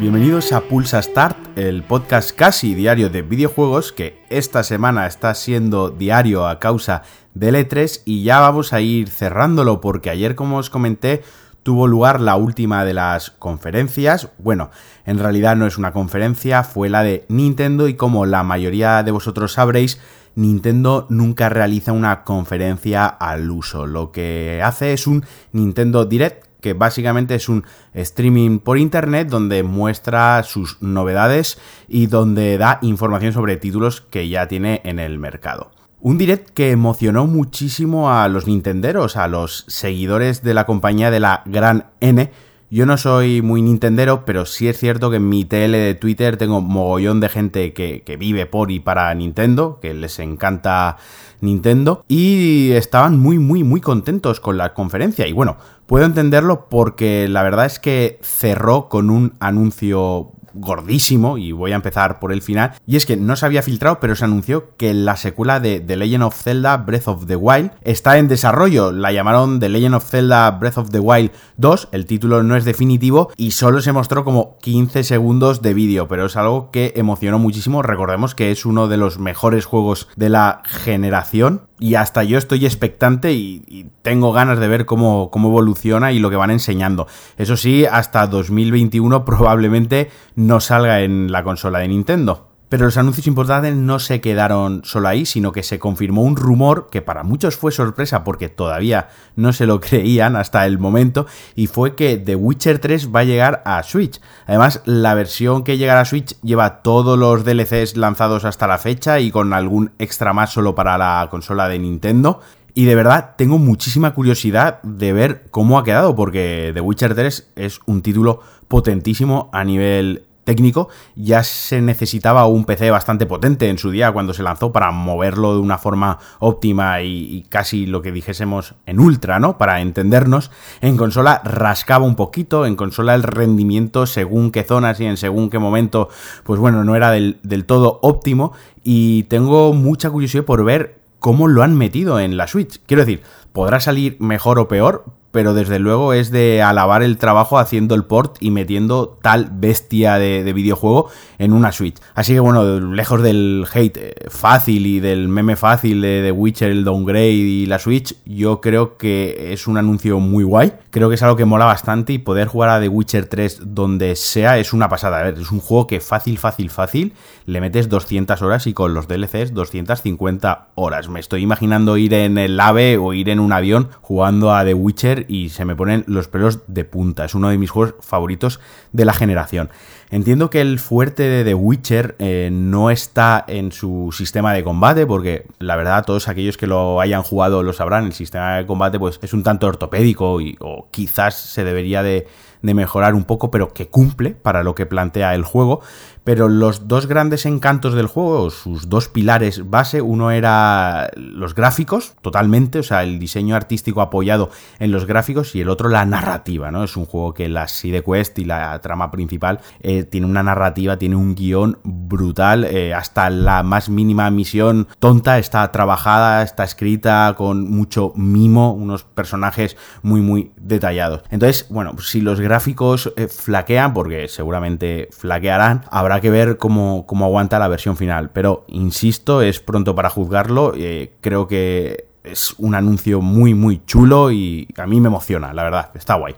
Bienvenidos a Pulsa Start, el podcast casi diario de videojuegos que esta semana está siendo diario a causa del E3 y ya vamos a ir cerrándolo porque ayer como os comenté tuvo lugar la última de las conferencias. Bueno, en realidad no es una conferencia, fue la de Nintendo y como la mayoría de vosotros sabréis, Nintendo nunca realiza una conferencia al uso. Lo que hace es un Nintendo Direct que básicamente es un streaming por internet donde muestra sus novedades y donde da información sobre títulos que ya tiene en el mercado. Un direct que emocionó muchísimo a los nintenderos, a los seguidores de la compañía de la gran N. Yo no soy muy nintendero, pero sí es cierto que en mi TL de Twitter tengo mogollón de gente que, que vive por y para Nintendo, que les encanta Nintendo, y estaban muy, muy, muy contentos con la conferencia. Y bueno, Puedo entenderlo porque la verdad es que cerró con un anuncio gordísimo, y voy a empezar por el final, y es que no se había filtrado, pero se anunció que la secuela de The Legend of Zelda Breath of the Wild está en desarrollo. La llamaron The Legend of Zelda Breath of the Wild 2, el título no es definitivo, y solo se mostró como 15 segundos de vídeo, pero es algo que emocionó muchísimo. Recordemos que es uno de los mejores juegos de la generación, y hasta yo estoy expectante y, tengo ganas de ver cómo, cómo, evoluciona y lo que van enseñando. Eso sí, hasta 2021 probablemente no salga en la consola de Nintendo. Pero los anuncios importantes no se quedaron solo ahí, sino que se confirmó un rumor que para muchos fue sorpresa porque todavía no se lo creían hasta el momento, y fue que The Witcher 3 va a llegar a Switch. Además, la versión que llegará a Switch lleva todos los DLCs lanzados hasta la fecha y con algún extra más solo para la consola de Nintendo. Y de verdad tengo muchísima curiosidad de ver cómo ha quedado, porque The Witcher 3 es un título potentísimo a nivel técnico, ya se necesitaba un PC bastante potente en su día cuando se lanzó para moverlo de una forma óptima y, casi lo que dijésemos en ultra, ¿no? Para entendernos. En consola rascaba un poquito, en consola el rendimiento según qué zonas y en según qué momento, pues bueno, no era del, todo óptimo y tengo mucha curiosidad por ver cómo lo han metido en la Switch. Quiero decir, podrá salir mejor o peor, pero desde luego es de alabar el trabajo haciendo el port y metiendo tal bestia de, videojuego en una Switch. Así que bueno, lejos del hate eh, fácil y del meme fácil de The Witcher, el downgrade y la Switch, yo creo que es un anuncio muy guay. Creo que es algo que mola bastante y poder jugar a The Witcher 3 donde sea es una pasada. A ver, es un juego que fácil, fácil, fácil, le metes 200 horas y con los DLCs 250 horas. Me estoy imaginando ir en el AVE o ir en un avión jugando a The Witcher y se me ponen los pelos de punta. Es uno de mis juegos favoritos de la generación. Entiendo que el fuerte de The Witcher eh, no está en su sistema de combate, porque la verdad todos aquellos que lo hayan jugado lo sabrán, el sistema de combate pues es un tanto ortopédico y, o quizás se debería de, de mejorar un poco, pero que cumple para lo que plantea el juego. Pero los dos grandes encantos del juego, sus dos pilares base, uno era los gráficos, totalmente, o sea, el diseño artístico apoyado en los gráficos, y el otro la narrativa, ¿no? Es un juego que la side quest y la trama principal eh, tiene una narrativa, tiene un guion brutal, eh, hasta la más mínima misión tonta está trabajada, está escrita con mucho mimo, unos personajes muy, muy detallados. Entonces, bueno, si los gráficos eh, flaquean, porque seguramente flaquearán, habrá que ver cómo, aguanta la versión final. Pero, insisto, es pronto para juzgarlo. Eh, creo que es un anuncio muy, muy chulo y a mí me emociona, la verdad. Está guay.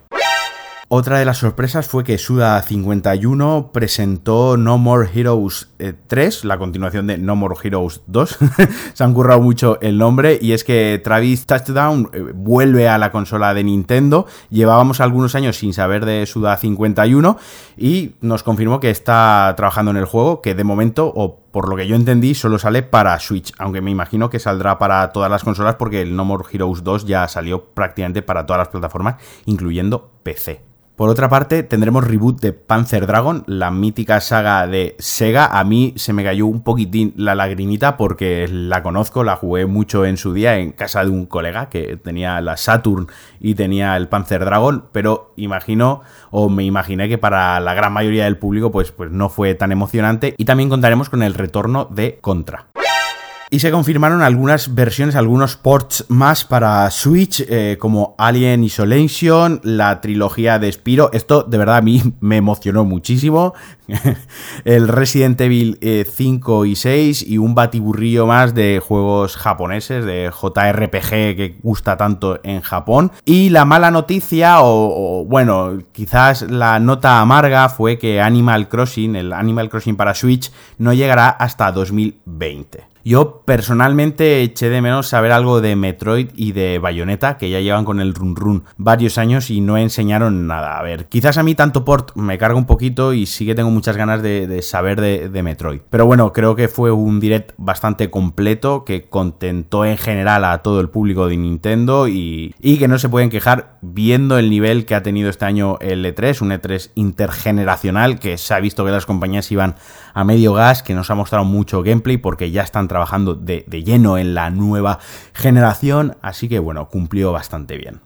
Otra de las sorpresas fue que Suda51 presentó No More Heroes 3, eh, la continuación de No More Heroes 2. Se han currado mucho el nombre y es que Travis Touchdown eh, vuelve a la consola de Nintendo. Llevábamos algunos años sin saber de Suda51 y nos confirmó que está trabajando en el juego, que de momento, o por lo que yo entendí, solo sale para Switch, aunque me imagino que saldrá para todas las consolas porque el No More Heroes 2 ya salió prácticamente para todas las plataformas, incluyendo PC. Por otra parte, tendremos reboot de Panzer Dragon, la mítica saga de Sega. A mí se me cayó un poquitín la lagrimita porque la conozco, la jugué mucho en su día en casa de un colega que tenía la Saturn y tenía el Panzer Dragon, pero imagino o me imaginé que para la gran mayoría del público pues, pues no fue tan emocionante. Y también contaremos con el retorno de Contra. Y se confirmaron algunas versiones, algunos ports más para Switch, eh, como Alien Isolation, la trilogía de Spiro. Esto de verdad a mí me emocionó muchísimo. el Resident Evil 5 eh, y 6 y un batiburrillo más de juegos japoneses, de JRPG que gusta tanto en Japón. Y la mala noticia, o, o bueno, quizás la nota amarga fue que Animal Crossing, el Animal Crossing para Switch, no llegará hasta 2020. Yo personalmente eché de menos saber algo de Metroid y de Bayonetta, que ya llevan con el run run varios años y no enseñaron nada. A ver, quizás a mí tanto port me carga un poquito y sí que tengo muchas ganas de, saber de, Metroid. Pero bueno, creo que fue un direct bastante completo que contentó en general a todo el público de Nintendo y, y que no se pueden quejar viendo el nivel que ha tenido este año el E3, un E3 intergeneracional que se ha visto que las compañías iban a medio gas, que nos ha mostrado mucho gameplay porque ya están trabajando de, de lleno en la nueva generación, así que bueno, cumplió bastante bien.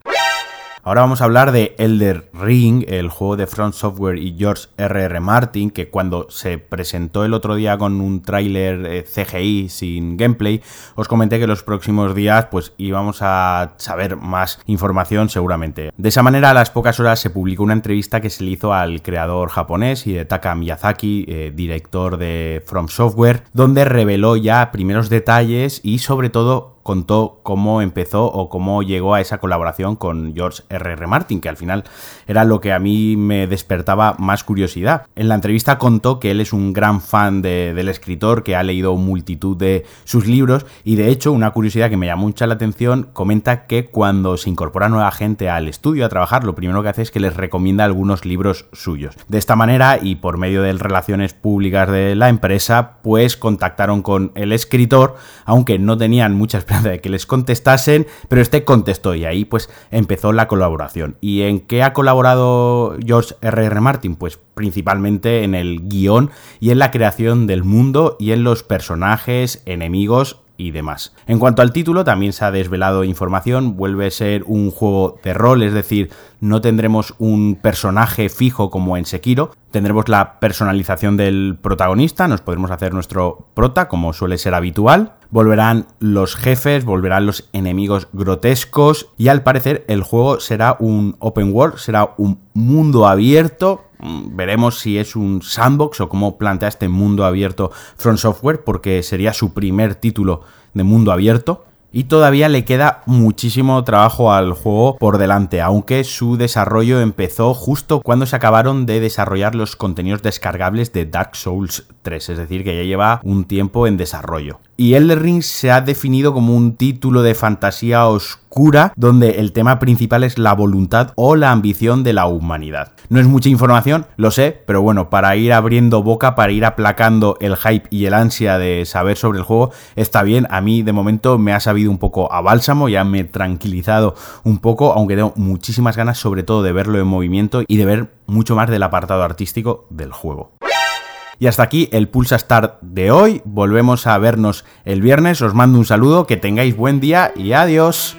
Ahora vamos a hablar de Elder Ring, el juego de Front Software y George R.R. Martin, que cuando se presentó el otro día con un tráiler eh, CGI sin gameplay, os comenté que los próximos días pues íbamos a saber más información seguramente. De esa manera, a las pocas horas se publicó una entrevista que se le hizo al creador japonés y Taka Miyazaki, eh, director de From Software, donde reveló ya primeros detalles y sobre todo contó cómo empezó o cómo llegó a esa colaboración con George R.R. Martin, que al final era lo que a mí me despertaba más curiosidad. En la entrevista contó que él es un gran fan del escritor, que ha leído multitud de sus libros y de hecho una curiosidad que me llamó mucha la atención, comenta que cuando se incorpora nueva gente al estudio a trabajar, lo primero que hace es que les recomienda algunos libros suyos. De esta manera y por medio de relaciones públicas de la empresa, pues contactaron con el escritor, aunque no tenían muchas de que les contestasen, pero este contestó y ahí pues empezó la colaboración. ¿Y en qué ha colaborado George R.R. R. Martin? Pues principalmente en el guion y en la creación del mundo y en los personajes, enemigos y demás. En cuanto al título, también se ha desvelado información, vuelve a ser un juego de rol, es decir, no tendremos un personaje fijo como en Sekiro, tendremos la personalización del protagonista, nos podremos hacer nuestro prota como suele ser habitual, volverán los jefes, volverán los enemigos grotescos y al parecer el juego será un open world, será un mundo abierto veremos si es un sandbox o cómo plantea este mundo abierto Front Software, porque sería su primer título de mundo abierto. Y todavía le queda muchísimo trabajo al juego por delante, aunque su desarrollo empezó justo cuando se acabaron de desarrollar los contenidos descargables de Dark Souls 3, es decir, que ya lleva un tiempo en desarrollo. Y Elden Ring se ha definido como un título de fantasía oscura donde el tema principal es la voluntad o la ambición de la humanidad. No es mucha información, lo sé, pero bueno, para ir abriendo boca, para ir aplacando el hype y el ansia de saber sobre el juego, está bien. A mí de momento me ha sabido un poco a bálsamo, ya me he tranquilizado un poco, aunque tengo muchísimas ganas sobre todo de verlo en movimiento y de ver mucho más del apartado artístico del juego. Y hasta aquí el Pulsa Start de hoy. Volvemos a vernos el viernes. Os mando un saludo, que tengáis buen día y adiós.